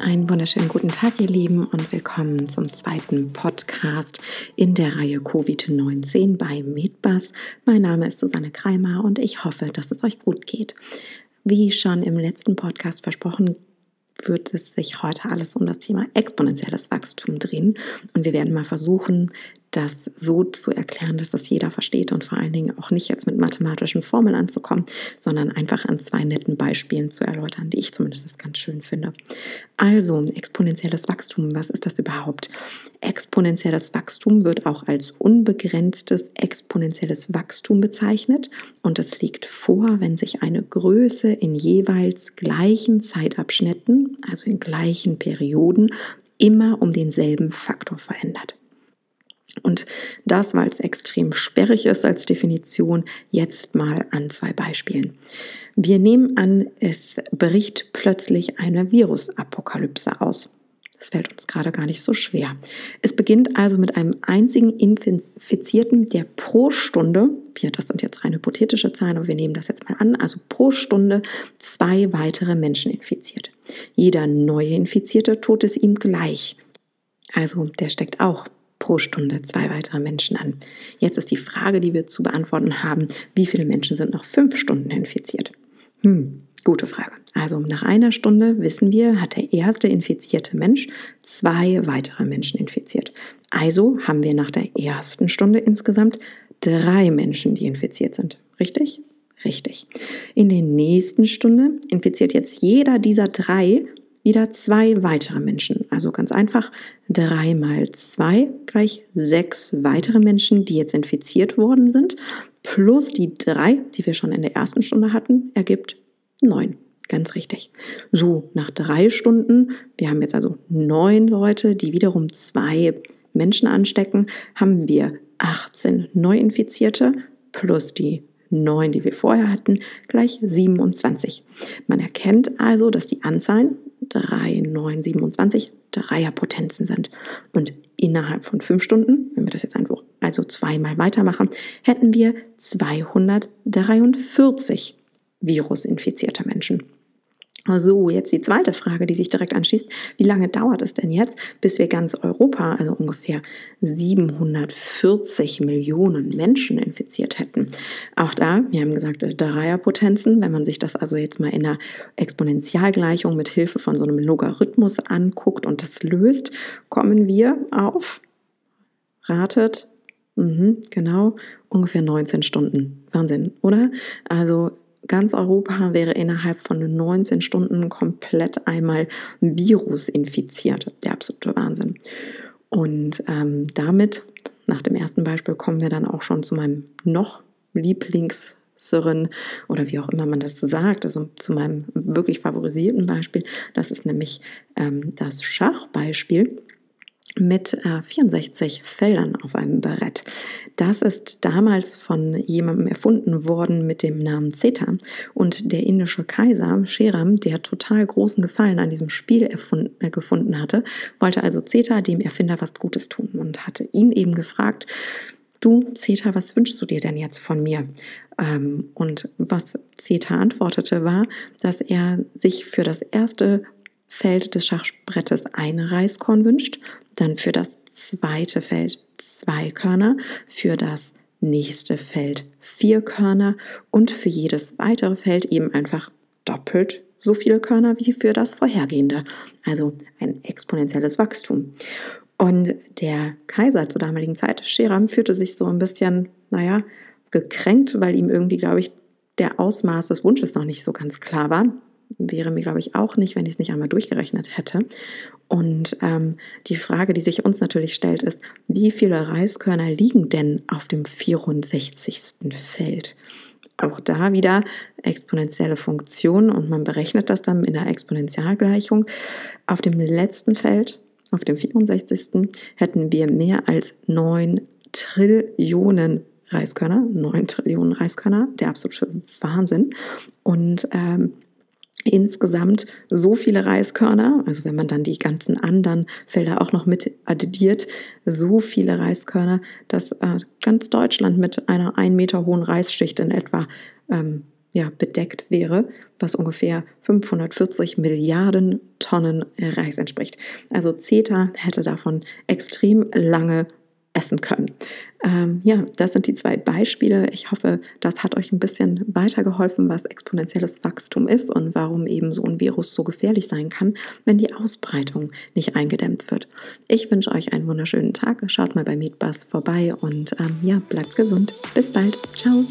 Einen wunderschönen guten Tag, ihr Lieben, und willkommen zum zweiten Podcast in der Reihe Covid-19 bei Medbus. Mein Name ist Susanne Kreimer und ich hoffe, dass es euch gut geht. Wie schon im letzten Podcast versprochen, wird es sich heute alles um das Thema exponentielles Wachstum drehen. Und wir werden mal versuchen, das so zu erklären, dass das jeder versteht und vor allen Dingen auch nicht jetzt mit mathematischen Formeln anzukommen, sondern einfach an zwei netten Beispielen zu erläutern, die ich zumindest ganz schön finde. Also, exponentielles Wachstum, was ist das überhaupt? Exponentielles Wachstum wird auch als unbegrenztes exponentielles Wachstum bezeichnet und es liegt vor, wenn sich eine Größe in jeweils gleichen Zeitabschnitten, also in gleichen Perioden, immer um denselben Faktor verändert. Und das, weil es extrem sperrig ist als Definition, jetzt mal an zwei Beispielen. Wir nehmen an, es bricht plötzlich eine Virusapokalypse aus. Das fällt uns gerade gar nicht so schwer. Es beginnt also mit einem einzigen Infizierten, der pro Stunde, wir, das sind jetzt rein hypothetische Zahlen, aber wir nehmen das jetzt mal an, also pro Stunde zwei weitere Menschen infiziert. Jeder neue Infizierte tut es ihm gleich. Also der steckt auch pro Stunde zwei weitere Menschen an. Jetzt ist die Frage, die wir zu beantworten haben, wie viele Menschen sind noch fünf Stunden infiziert? Hm, gute Frage. Also nach einer Stunde wissen wir, hat der erste infizierte Mensch zwei weitere Menschen infiziert. Also haben wir nach der ersten Stunde insgesamt drei Menschen, die infiziert sind. Richtig? Richtig. In der nächsten Stunde infiziert jetzt jeder dieser drei wieder zwei weitere Menschen. Also ganz einfach, drei mal zwei gleich sechs weitere Menschen, die jetzt infiziert worden sind, plus die drei, die wir schon in der ersten Stunde hatten, ergibt neun. Ganz richtig. So, nach drei Stunden, wir haben jetzt also neun Leute, die wiederum zwei Menschen anstecken, haben wir 18 Neuinfizierte plus die 9, die wir vorher hatten, gleich 27. Man erkennt also, dass die Anzahlen 3, 9, 27 Dreierpotenzen sind. Und innerhalb von fünf Stunden, wenn wir das jetzt einfach also zweimal weitermachen, hätten wir 243 virusinfizierte Menschen. So, jetzt die zweite Frage, die sich direkt anschließt. Wie lange dauert es denn jetzt, bis wir ganz Europa, also ungefähr 740 Millionen Menschen infiziert hätten? Auch da, wir haben gesagt, Dreierpotenzen. Wenn man sich das also jetzt mal in einer Exponentialgleichung mit Hilfe von so einem Logarithmus anguckt und das löst, kommen wir auf, ratet, mhm, genau, ungefähr 19 Stunden. Wahnsinn, oder? Also Ganz Europa wäre innerhalb von 19 Stunden komplett einmal Virus infiziert. Der absolute Wahnsinn. Und ähm, damit, nach dem ersten Beispiel, kommen wir dann auch schon zu meinem noch Lieblings- oder wie auch immer man das sagt, also zu meinem wirklich favorisierten Beispiel. Das ist nämlich ähm, das Schachbeispiel mit äh, 64 Feldern auf einem Barett. Das ist damals von jemandem erfunden worden mit dem Namen Zeta und der indische Kaiser Sheram, der total großen Gefallen an diesem Spiel erfunden, äh, gefunden hatte, wollte also Zeta dem Erfinder was Gutes tun und hatte ihn eben gefragt, du Zeta, was wünschst du dir denn jetzt von mir? Ähm, und was Zeta antwortete war, dass er sich für das erste Feld des Schachbrettes ein Reiskorn wünscht, dann für das zweite Feld zwei Körner, für das nächste Feld vier Körner und für jedes weitere Feld eben einfach doppelt so viele Körner wie für das vorhergehende. Also ein exponentielles Wachstum. Und der Kaiser zur damaligen Zeit, Scheram, fühlte sich so ein bisschen, naja, gekränkt, weil ihm irgendwie, glaube ich, der Ausmaß des Wunsches noch nicht so ganz klar war wäre mir, glaube ich, auch nicht, wenn ich es nicht einmal durchgerechnet hätte. Und ähm, die Frage, die sich uns natürlich stellt, ist, wie viele Reiskörner liegen denn auf dem 64. Feld? Auch da wieder exponentielle Funktion und man berechnet das dann in der Exponentialgleichung. Auf dem letzten Feld, auf dem 64. hätten wir mehr als 9 Trillionen Reiskörner, 9 Trillionen Reiskörner, der absolute Wahnsinn. Und ähm, insgesamt so viele Reiskörner, also wenn man dann die ganzen anderen Felder auch noch mit addiert, so viele Reiskörner, dass äh, ganz Deutschland mit einer ein Meter hohen Reisschicht in etwa ähm, ja, bedeckt wäre, was ungefähr 540 Milliarden Tonnen Reis entspricht. Also CETA hätte davon extrem lange essen können. Ähm, ja, das sind die zwei Beispiele. Ich hoffe, das hat euch ein bisschen weitergeholfen, was exponentielles Wachstum ist und warum eben so ein Virus so gefährlich sein kann, wenn die Ausbreitung nicht eingedämmt wird. Ich wünsche euch einen wunderschönen Tag. Schaut mal bei Meatbus vorbei und ähm, ja, bleibt gesund. Bis bald. Ciao.